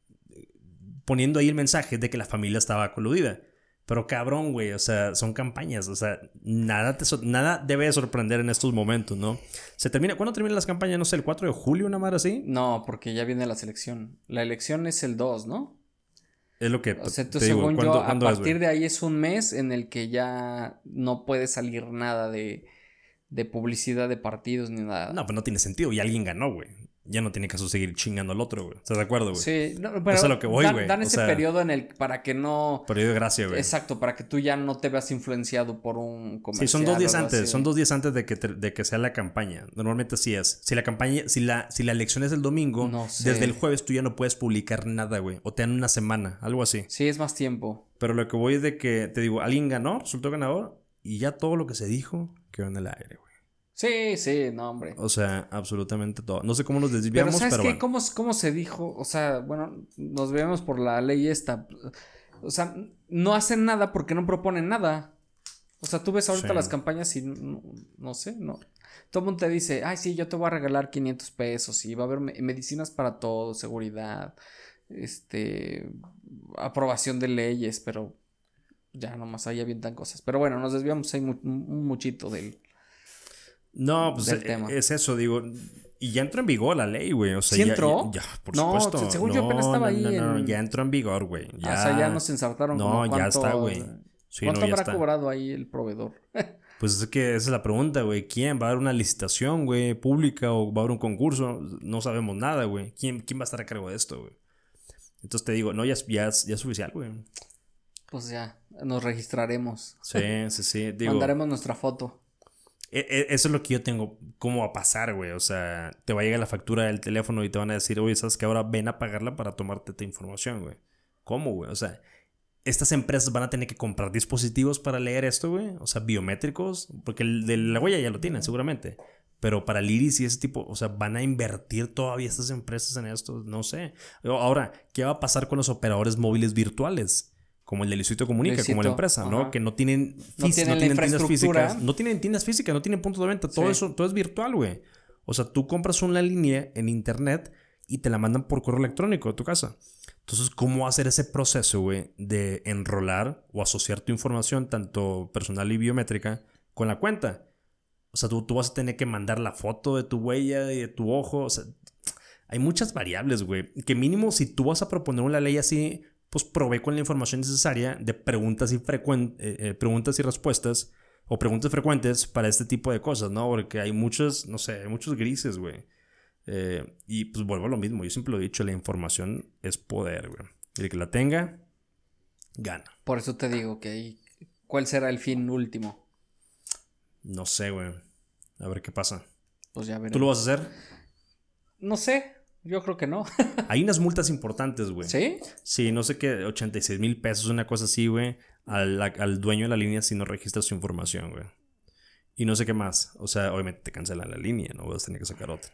poniendo ahí el mensaje de que la familia estaba coludida. Pero cabrón, güey, o sea, son campañas, o sea, nada, te nada debe sorprender en estos momentos, ¿no? Se termina, ¿cuándo terminan las campañas? No sé, el 4 de julio, una madre así. No, porque ya viene la selección. La elección es el 2, ¿no? Es lo que. O sea, tú, según yo, a partir de ahí es un mes en el que ya no puede salir nada de, de publicidad de partidos ni nada. No, pues no tiene sentido. Y alguien ganó, güey ya no tiene caso seguir chingando al otro, güey. ¿Estás de acuerdo, güey? Sí, no, pero Eso es lo que voy, güey. Dan, ese periodo en el para que no. Periodo de gracia, güey. Exacto, para que tú ya no te veas influenciado por un comercial. Sí, son dos días antes, son dos días antes de que, de que sea la campaña. Normalmente así es. Si la campaña, si la, si la elección es el domingo, desde el jueves tú ya no puedes publicar nada, güey. O te dan una semana, algo así. Sí, es más tiempo. Pero lo que voy es de que, te digo, alguien ganó, resultó ganador, y ya todo lo que se dijo quedó en el aire, güey. Sí, sí, no, hombre. O sea, absolutamente todo. No sé cómo nos desviamos, pero ¿sabes qué? ¿Cómo, ¿Cómo se dijo? O sea, bueno, nos vemos por la ley esta. O sea, no hacen nada porque no proponen nada. O sea, tú ves ahorita las campañas y no, sé, no. Todo el mundo te dice, ay, sí, yo te voy a regalar 500 pesos y va a haber medicinas para todo, seguridad, este, aprobación de leyes, pero ya nomás ahí avientan cosas. Pero bueno, nos desviamos ahí un muchito del, no, pues eh, es eso, digo. Y ya entró en vigor la ley, güey. O sea, ¿Sí entró? Ya, por no, supuesto. según yo apenas estaba ahí. No, no, ya entró en vigor, güey. Ya... o sea, ya nos ensartaron. No, ya está, güey. ¿Cuánto habrá cobrado ahí el proveedor? pues es que esa es la pregunta, güey. ¿Quién? ¿Va a haber una licitación, güey, pública o va a haber un concurso? No sabemos nada, güey. ¿Quién, ¿Quién va a estar a cargo de esto, güey? Entonces te digo, no, ya, ya, ya es oficial, güey. Pues ya, nos registraremos. Sí, sí, sí. Digo, Mandaremos nuestra foto. E, e, eso es lo que yo tengo. ¿Cómo va a pasar, güey? O sea, te va a llegar la factura del teléfono y te van a decir, oye, ¿sabes que ahora ven a pagarla para tomarte tu información, güey? ¿Cómo, güey? O sea, estas empresas van a tener que comprar dispositivos para leer esto, güey. O sea, biométricos. Porque el de la huella ya lo tienen, seguramente. Pero para el iris y ese tipo, o sea, van a invertir todavía estas empresas en esto, no sé. Ahora, ¿qué va a pasar con los operadores móviles virtuales? Como el de Luisito Comunica, como la empresa, ¿no? Que no tienen, no tienen, tiendas físicas. No tienen tiendas físicas, no tienen puntos de venta. Todo eso, todo es virtual, güey. O sea, tú compras una línea en internet y te la mandan por correo electrónico a tu casa. Entonces, ¿cómo hacer ese proceso, güey, de enrolar o asociar tu información, tanto personal y biométrica, con la cuenta? O sea, tú, tú vas a tener que mandar la foto de tu huella y de tu ojo. O sea, hay muchas variables, güey. Que mínimo si tú vas a proponer una ley así, pues probé con la información necesaria de preguntas y, eh, eh, preguntas y respuestas o preguntas frecuentes para este tipo de cosas, ¿no? Porque hay muchos, no sé, hay muchos grises, güey. Eh, y pues vuelvo a lo mismo, yo siempre lo he dicho, la información es poder, güey. El que la tenga, gana. Por eso te digo que ¿cuál será el fin último? No sé, güey. A ver qué pasa. Pues ya veremos. ¿Tú lo vas a hacer? No sé. Yo creo que no. Hay unas multas importantes, güey. ¿Sí? Sí, no sé qué, 86 mil pesos, una cosa así, güey, al, dueño de la línea si no registra su información, güey. Y no sé qué más. O sea, obviamente te cancelan la línea, no vas a tener que sacar otra.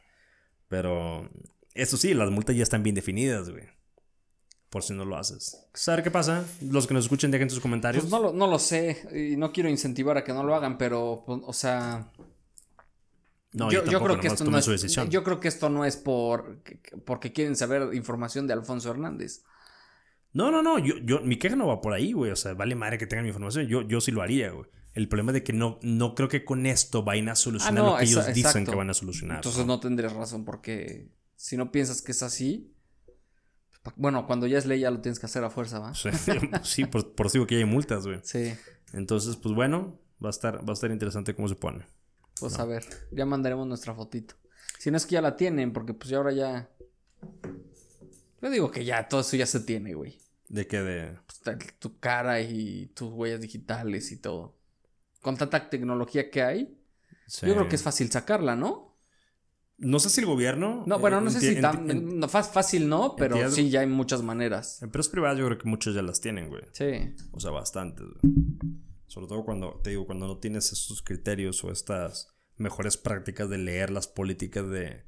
Pero, eso sí, las multas ya están bien definidas, güey. Por si no lo haces. ¿Sabes qué pasa? Los que nos escuchen, dejen sus comentarios. Pues no lo, no lo sé. Y no quiero incentivar a que no lo hagan, pero, pues, o sea no, yo, creo que esto no es, Yo creo que esto no es por porque quieren saber información de Alfonso Hernández. No, no, no, yo, yo, mi queja no va por ahí, güey. O sea, vale madre que tengan mi información. Yo, yo sí lo haría, güey. El problema es de que no, no creo que con esto vayan a solucionar ah, lo que ellos dicen que van a solucionar. Entonces ¿no? tendrías razón, porque si no piensas que es así, bueno, cuando ya es ley ya lo tienes que hacer a fuerza, ¿va? Sí, por, por eso que ya hay multas, güey. Sí. Entonces, pues bueno, va a estar, va a estar interesante cómo se pone. Pues a ver, ya mandaremos nuestra fotito. Si no es que ya la tienen, porque pues ya ahora ya. Yo digo que ya, todo eso ya se tiene, güey. ¿De qué? De... Pues, tu cara y tus huellas digitales y todo. Con tanta tecnología que hay, yo creo que es fácil sacarla, ¿no? No sé si el gobierno. No, bueno, no sé si tan. fácil no, pero sí, ya hay muchas maneras. Empresas privadas, yo creo que muchas ya las tienen, güey. Sí. O sea, bastantes, Sobre todo cuando, te digo, cuando no tienes esos criterios o estas mejores prácticas de leer las políticas de.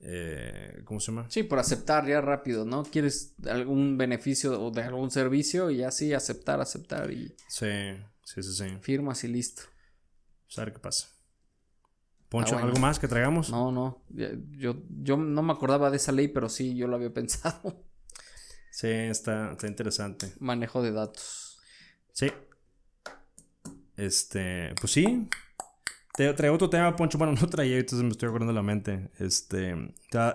Eh, ¿Cómo se llama? Sí, por aceptar ya rápido, ¿no? Quieres algún beneficio o de algún servicio y así aceptar, aceptar y. Sí, sí, sí, sí. Firmas y listo. Pues a ver qué pasa. Poncho, ¿algo más que traigamos? No, no. Yo, yo no me acordaba de esa ley, pero sí, yo lo había pensado. Sí, está, está interesante. Manejo de datos. Sí. Este, pues sí. Te traigo otro tema, Poncho. Bueno, no traía, entonces me estoy acordando de la mente. Este,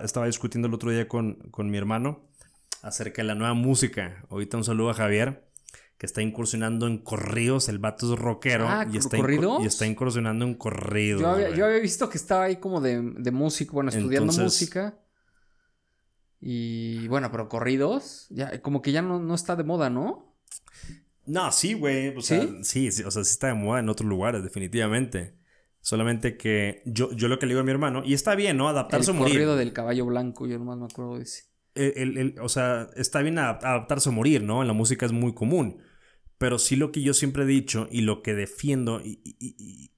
estaba discutiendo el otro día con, con mi hermano acerca de la nueva música. Ahorita un saludo a Javier que está incursionando en corridos. El vato es rockero. Ah, y, está y está incursionando en corridos. Yo había, visto que estaba ahí como de, de música, bueno, estudiando música. Y bueno, pero corridos, ya, como que ya no, no está de moda, ¿no? No, sí, güey. O sea, ¿Sí? sí, o sea, sí está de moda en otros lugares, definitivamente. Solamente que yo, yo lo que le digo a mi hermano, y está bien, ¿no? Adaptarse o morir. El corrido del caballo blanco, yo nomás me acuerdo de ese. El, o sea, está bien adaptarse o morir, ¿no? En la música es muy común. Pero sí lo que yo siempre he dicho y lo que defiendo, y,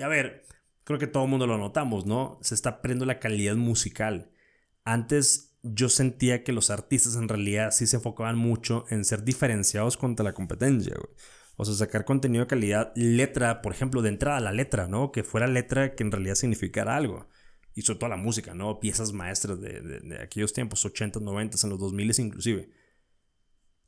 a ver, creo que todo el mundo lo notamos, ¿no? Se está perdiendo la calidad musical. Antes yo sentía que los artistas en realidad sí se enfocaban mucho en ser diferenciados contra la competencia, güey. O sea, sacar contenido de calidad, letra, por ejemplo, de entrada la letra, ¿no? Que fuera letra que en realidad significara algo. Y sobre todo la música, ¿no? Piezas maestras de, de aquellos tiempos, 80, 90, en los 2000 inclusive.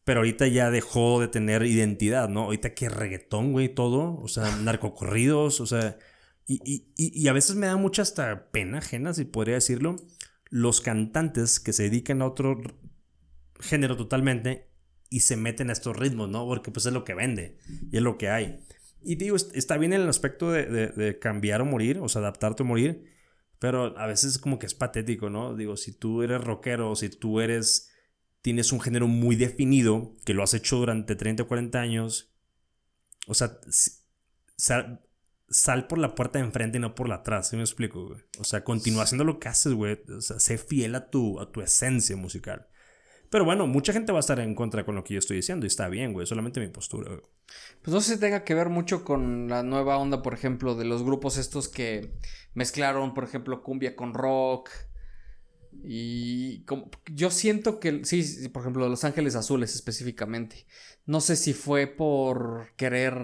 Pero ahorita ya dejó de tener identidad, ¿no? Ahorita que reggaetón, güey, todo. O sea, narcocorridos, o sea. Y, y, y, a veces me da mucha hasta pena ajena, si podría decirlo. Los cantantes que se dedican a otro género totalmente y se meten a estos ritmos, ¿no? Porque pues es lo que vende y es lo que hay. Y digo, está bien el aspecto de, de, de cambiar o morir, o sea, adaptarte o morir, pero a veces como que es patético, ¿no? Digo, si tú eres rockero, si tú eres tienes un género muy definido, que lo has hecho durante 30 o 40 años, o sea, sal, por la puerta de enfrente y no por la atrás, ¿sí me explico, güey? O sea, continúa haciendo lo que haces, güey. O sea, sé fiel a tu, a tu esencia musical. Pero bueno, mucha gente va a estar en contra con lo que yo estoy diciendo y está bien, güey. Solamente mi postura, güey. Pues no sé si tenga que ver mucho con la nueva onda, por ejemplo, de los grupos estos que mezclaron, por ejemplo, cumbia con rock y como, yo siento que, sí, por ejemplo, Los Ángeles Azules específicamente. No sé si fue por querer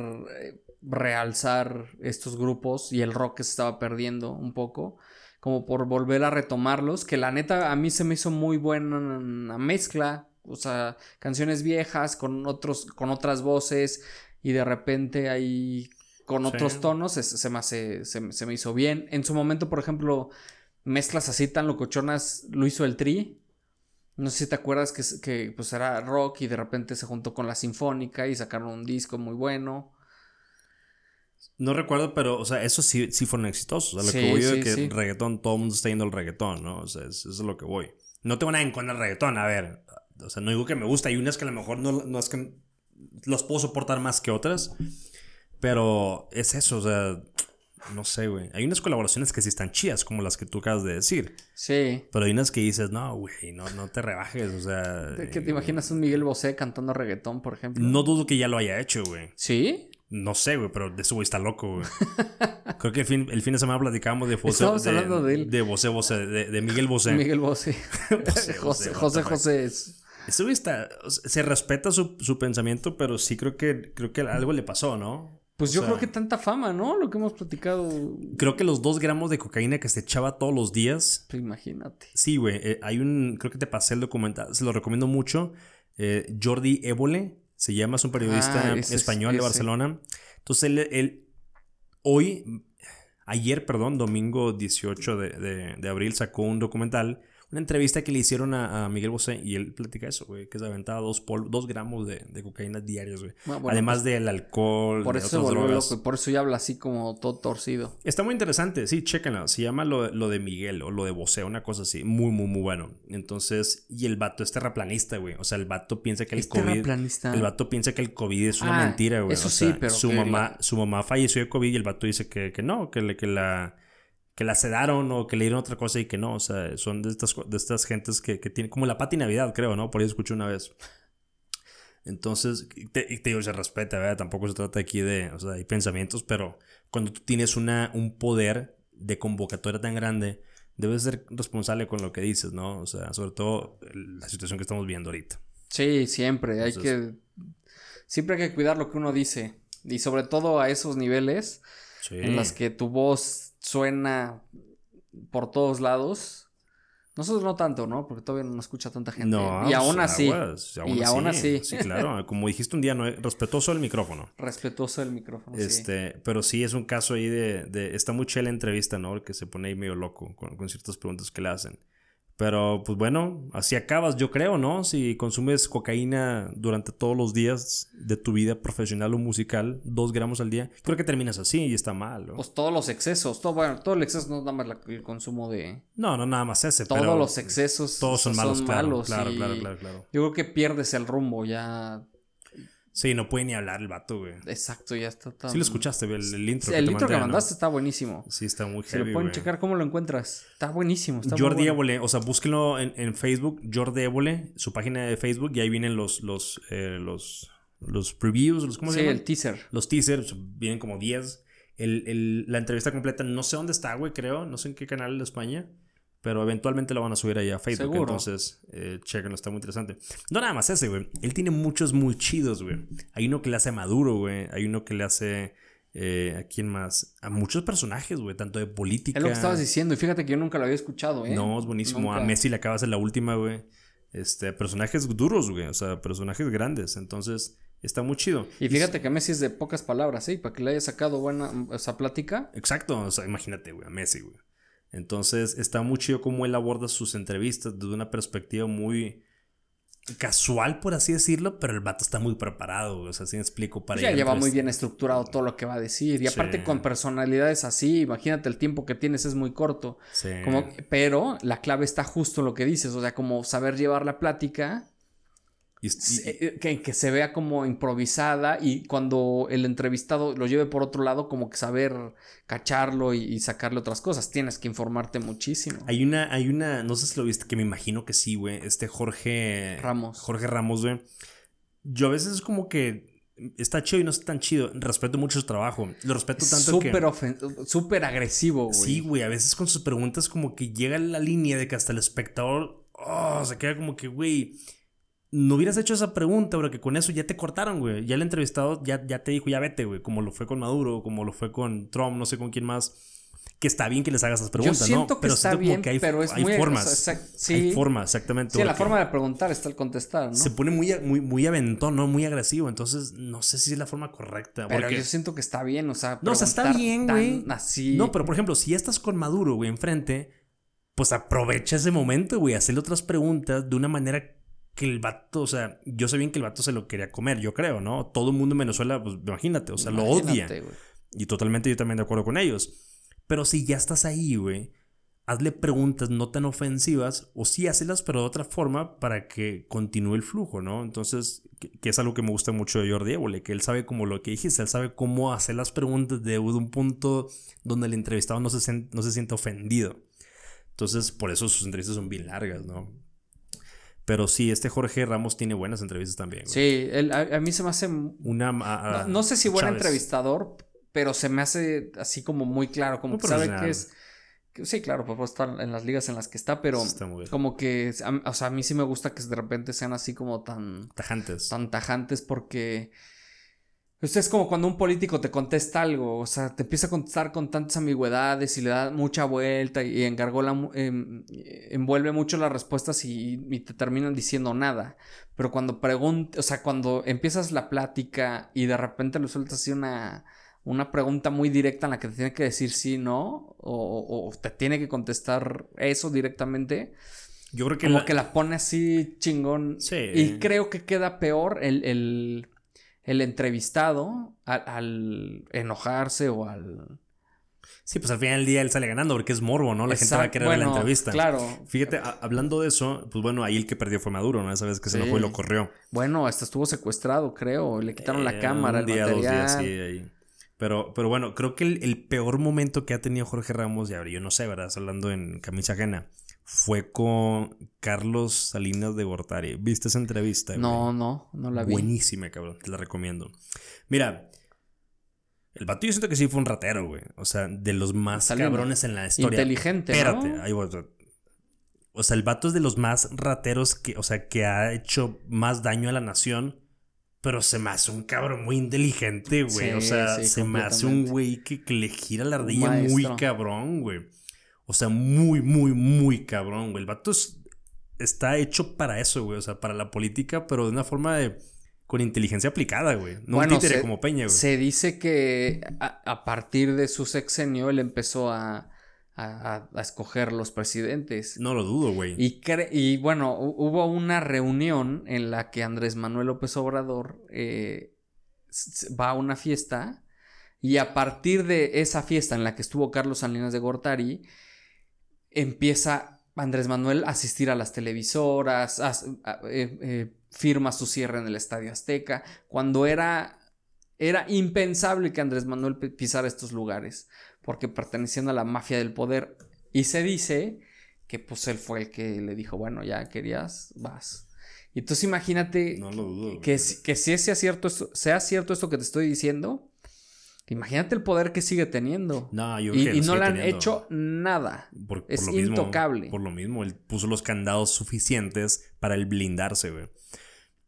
eh, realzar estos grupos y el rock que se estaba perdiendo un poco, como por volver a retomarlos, que la neta a mí se me hizo muy buena mezcla, o sea, canciones viejas con, otros, con otras voces y de repente ahí con otros tonos se, me se me hizo bien. En su momento, por ejemplo, mezclas así tan locochonas lo hizo el Tri. No sé si te acuerdas que, que pues era rock y de repente se juntó con la Sinfónica y sacaron un disco muy bueno. No recuerdo, pero, o sea, eso sí, sí fueron exitosos. O sea, lo que voy es que el reggaetón, todo el mundo está yendo al reggaetón, ¿no? O sea, eso, es lo que voy. No tengo nada en contra del reggaetón, a ver. O sea, no digo que me gusta. Hay unas que a lo mejor no, no es que los puedo soportar más que otras. Pero es eso, o sea, no sé, güey. Hay unas colaboraciones que sí están chidas, como las que tú acabas de decir. Sí. Pero hay unas que dices, no, güey, no, no te rebajes, o sea. ¿Qué te imaginas un Miguel Bosé cantando reggaetón, por ejemplo? No dudo que ya lo haya hecho, güey. ¿Sí? No sé, güey, pero de eso güey está loco, güey. Creo que el fin, el fin de semana platicábamos de Bosé. Estamos hablando de él. De Bosé Bosé, de, Miguel Bosé. Miguel Bosé. José, José, José, Ese güey está. Se respeta su, su pensamiento, pero sí creo que, creo que algo le pasó, ¿no? Pues yo creo que tanta fama, ¿no? Lo que hemos platicado. Creo que los dos gramos de cocaína que se echaba todos los días. Pues imagínate. Sí, güey. Eh, hay un. Creo que te pasé el documental. Se lo recomiendo mucho. Eh, Jordi Évole se llama, es un periodista ah, español de Barcelona. Entonces él, él, Hoy. Ayer, perdón, domingo 18 de, de, abril, sacó un documental una entrevista que le hicieron a, Miguel Bosé y él platica eso, güey, que se aventaba dos, dos gramos de, cocaína diarios, güey. Ah, Además pues, del alcohol, por eso otras drogas. Loco, por eso ya habla así como todo torcido. Está muy interesante, sí, chéquenlo. Se llama lo, lo, de Miguel o lo de Bosé, una cosa así. Muy, muy, muy bueno. Entonces, y el vato es terraplanista, güey. O sea, el vato piensa que el COVID. El vato piensa que el COVID es una ah, mentira, güey. Eso sí, pero. Su mamá, su mamá falleció de COVID y el vato dice que, que no, que, que la que la sedaron o que le dieron otra cosa y que no. O sea, son de estas, de estas gentes que, que tienen como la pati Navidad, creo, ¿no? Por ahí escuché una vez. Entonces, te, te digo, se respeta, ¿verdad? Tampoco se trata aquí de, o sea, hay pensamientos, pero cuando tú tienes una, un poder de convocatoria tan grande, debes ser responsable con lo que dices, ¿no? O sea, sobre todo la situación que estamos viendo ahorita. Sí, siempre, hay que, siempre hay que cuidar lo que uno dice y sobre todo a esos niveles en las que tu voz suena por todos lados. Nosotros no tanto, ¿no? Porque todavía no nos escucha tanta gente. No, y aún pues, así. y aún así. Sí, claro. Como dijiste un día, ¿no? respetuoso el micrófono. Respetuoso el micrófono. Este, pero sí es un caso ahí de, de está muy la entrevista, ¿no? Que se pone ahí medio loco con, con ciertas preguntas que le hacen. Pero pues bueno, así acabas, yo creo, ¿no? Si consumes cocaína durante todos los días de tu vida profesional o musical, dos gramos al día, creo que terminas así y está mal. ¿no? Pues todos los excesos, todo, bueno, todo el exceso no es nada más el consumo de... No, no, nada más ese. Todos los excesos todos son malos, claro, claro, claro, claro, Yo creo que pierdes el rumbo ya Sí, no puede ni hablar el vato, güey. Exacto, ya está Sí lo escuchaste, el, el intro. el intro que mandaste está buenísimo. Sí, está muy heavy, Se lo pueden checar cómo lo encuentras. Está buenísimo. Está Jordi Évole, o sea, búsquenlo en, en, Facebook, Jordi Évole, su página de Facebook, y ahí vienen los, los, eh, los, los previews, los, ¿cómo se llama? Sí, el teaser. Los teasers, vienen como 10. El, el, la entrevista completa, no sé dónde está, güey, creo, no sé en qué canal de España. Pero eventualmente lo van a subir ahí a Facebook. Entonces, eh, chequenlo, está muy interesante. No nada más ese, güey. Él tiene muchos muy chidos, güey. Hay uno que le hace a Maduro, güey. Hay uno que le hace. Eh, ¿A quién más? A muchos personajes, güey. Tanto de política. Es lo que estabas diciendo. Y fíjate que yo nunca lo había escuchado, ¿eh? No, es buenísimo. A Messi le acabas en la última, güey. Este, personajes duros, güey. O sea, personajes grandes. Entonces, está muy chido. Y fíjate que Messi es de pocas palabras, ¿eh? Para que le haya sacado buena esa plática. Exacto. O sea, imagínate, güey. A Messi, güey. Entonces está muy chido cómo él aborda sus entrevistas desde una perspectiva muy casual, por así decirlo, pero el vato está muy preparado, o sea, así me explico para Ya lleva muy bien estructurado todo lo que va a decir y aparte con personalidades así, imagínate el tiempo que tienes es muy corto. Sí. Como, pero la clave está justo en lo que dices, o sea, como saber llevar la plática eh, que, se vea como improvisada y cuando el entrevistado lo lleve por otro lado, como que saber cacharlo y, sacarle otras cosas. Tienes que informarte muchísimo. Hay una, hay una, no sé si lo viste, que me imagino que sí, güey. Este Jorge Ramos. Jorge Ramos, güey. Yo a veces es como que está chido y no está tan chido. Respeto mucho su trabajo. Lo respeto tanto súper Súper agresivo, güey. Sí, güey. A veces con sus preguntas como que llega la línea de que hasta el espectador oh, se queda como que, güey no hubieras hecho esa pregunta, bro, que con eso ya te cortaron, güey. Ya el entrevistado ya, ya te dijo, ya vete, güey. Como lo fue con Maduro, como lo fue con Trump, no sé con quién más. Que está bien que les hagas esas preguntas, Yo siento ¿no? Que pero está bien, que hay, pero es muy, formas. sí. Hay formas, exactamente. Sí, la forma de preguntar está el contestar, ¿no? Se pone muy, muy, muy aventón, ¿no? Muy agresivo. Entonces, no sé si es la forma correcta. Pero yo siento que está bien, o sea. No, o sea, está bien, güey. No, pero por ejemplo, si ya estás con Maduro, güey, enfrente, pues aprovecha ese momento, güey. Hacerle otras preguntas de una manera que el vato, o sea, yo sé bien que el vato se lo quería comer, yo creo, ¿no? Todo el mundo en Venezuela, pues imagínate, o sea, lo odia. Y totalmente yo también de acuerdo con ellos. Pero si ya estás ahí, güey, hazle preguntas no tan ofensivas o sí hazlas, pero de otra forma para que continúe el flujo, ¿no? Entonces, que, es algo que me gusta mucho de Jordi Évole, que él sabe como lo que dijiste, él sabe cómo hacer las preguntas de un punto donde el entrevistado no se, no se siente ofendido. Entonces, por eso sus entrevistas son bien largas, ¿no? Pero sí, este Jorge Ramos tiene buenas entrevistas también. Sí, a, mí se me hace... Una... no, sé si buen entrevistador, pero se me hace así como muy claro, como que sabe que es... sí, claro, pues estar en las ligas en las que está, pero como que, o sea, a mí sí me gusta que de repente sean así como tan... Tajantes. Tan tajantes porque es como cuando un político te contesta algo, o sea, te empieza a contestar con tantas ambigüedades y le da mucha vuelta y encargó la, em, envuelve mucho las respuestas y, te terminan diciendo nada. Pero cuando preguntas, o sea, cuando empiezas la plática y de repente le sueltas así una, una pregunta muy directa en la que te tiene que decir sí, no, o, o te tiene que contestar eso directamente, Yo creo que Como la- que la pone así chingón. Sí. Y creo que queda peor el, el, el entrevistado al, al enojarse o al. Sí, pues al final del día él sale ganando porque es morbo, ¿no? La gente va a querer ver la bueno, entrevista. Claro. Fíjate, hablando de eso, pues bueno, ahí el que perdió fue Maduro, ¿no? Esa vez que se Sí. enojó y lo corrió. Bueno, hasta estuvo secuestrado, creo. Le quitaron la Eh, cámara, un el día, dos material. días, sí, ahí. Pero, pero bueno, creo que el, el peor momento que ha tenido Jorge Ramos, y ahora yo no sé, ¿verdad? Hablando en camisa ajena, fue con Carlos Salinas de Gortari. ¿Viste esa entrevista? güey? No, no, no la vi. Buenísima, cabrón. Te la recomiendo. Mira, el vato yo siento que sí fue un ratero, güey. O sea, de los más Salinas. cabrones en la historia. Inteligente, Espérate, ¿no? ahí voy. O sea, el vato es de los más rateros que, o sea, que ha hecho más daño a la nación. Pero se me hace un cabrón muy inteligente, güey. Sí, o sea, sí, se me hace un güey que, que le gira la ardilla muy cabrón, güey. O sea, muy, muy, muy cabrón, güey. El vato es- está hecho para eso, güey. O sea, para la política, pero de una forma de. con inteligencia aplicada, güey. No Bueno, un títere se- como Peña, güey. Se dice que a, a partir de su sexenio él empezó a, a- a escoger los presidentes. No lo dudo, güey. Y, bueno, hu- hubo una reunión en la que Andrés Manuel López Obrador eh, va a una fiesta y a partir de esa fiesta en la que estuvo Carlos Salinas de Gortari, empieza Andrés Manuel a asistir a las televisoras, a- a- eh, eh, firma su cierre en el Estadio Azteca, cuando era, era impensable que Andrés Manuel pi- pisara estos lugares, porque pertenecían a la mafia del poder. Y se dice que pues él fue el que le dijo, bueno, ya querías, vas. Y entonces imagínate No lo dudo. güey. que, si- que si sea cierto, esto, sea cierto esto que te estoy diciendo, imagínate el poder que sigue teniendo. No, yo Y, que y lo no le han teniendo. hecho nada. Por- por Es lo mismo- intocable. por lo mismo, él puso los candados suficientes para el blindarse, güey.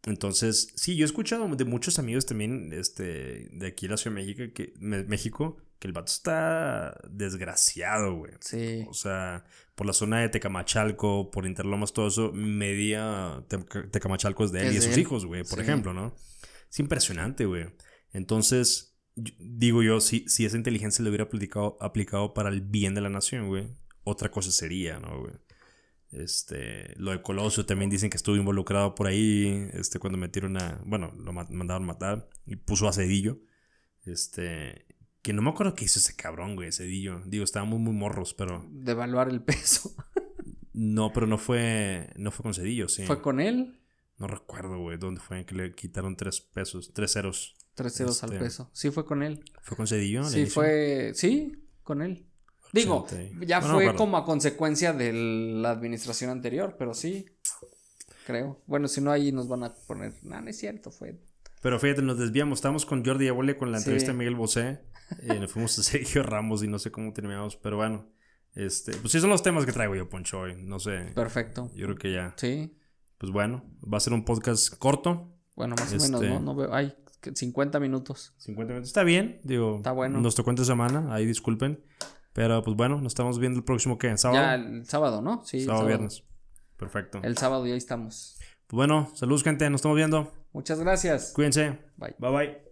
Entonces, sí, yo he escuchado de muchos amigos también este, de aquí de la Ciudad de México que, Me- México que el vato está desgraciado, güey. Sí. O sea, por la zona de Tecamachalco, por Interlomas, todo eso, media Te- Tecamachalco es de él Es y de sus él. hijos, güey, por Sí. ejemplo, ¿no? Es impresionante, güey. Entonces, digo yo, si, si esa inteligencia le hubiera aplicado, aplicado para el bien de la nación, güey, otra cosa sería, ¿no, güey? Este, lo de Colosio también dicen que estuvo involucrado por ahí, este, cuando metieron a, bueno, lo ma- mandaron matar y puso a Cedillo, este, que no me acuerdo qué hizo ese cabrón, güey, Cedillo. Digo, estábamos muy morros, pero Devaluar el peso. no, pero no fue, no fue con Cedillo, sí. ¿Fue con él? No recuerdo, güey, dónde fue que le quitaron tres pesos, tres ceros. Tres ceros al Este, peso. Sí, fue con él. ¿Fue con Cedillo? Sí, inicio? fue. Sí, con él. Digo, 80 y- ya Bueno, fue como a consecuencia de la administración anterior, pero sí. Creo. Bueno, si no, ahí nos van a poner. No, no es cierto, fue. Pero fíjate, nos desviamos. Estábamos con Jordi Abole con la Sí. entrevista de Miguel Bosé. Y nos fuimos a Sergio Ramos y no sé cómo terminamos. Pero bueno, este, pues sí son los temas que traigo yo, Poncho, hoy. No sé. Perfecto. Yo creo que ya. Sí. Pues bueno, va a ser un podcast corto. Bueno, más o Este- menos, ¿no? no veo. Ay, 50 minutos. 50 minutos. Está bien, digo. Está bueno. Nos tocó entre semana, ahí disculpen. Pero pues bueno, nos estamos viendo el próximo ¿qué? ¿Sábado? Ya el sábado, ¿no? Sí. el sábado, viernes. Perfecto. El sábado y ahí estamos. Pues bueno, saludos gente, nos estamos viendo. Muchas gracias. Cuídense. Bye. Bye bye.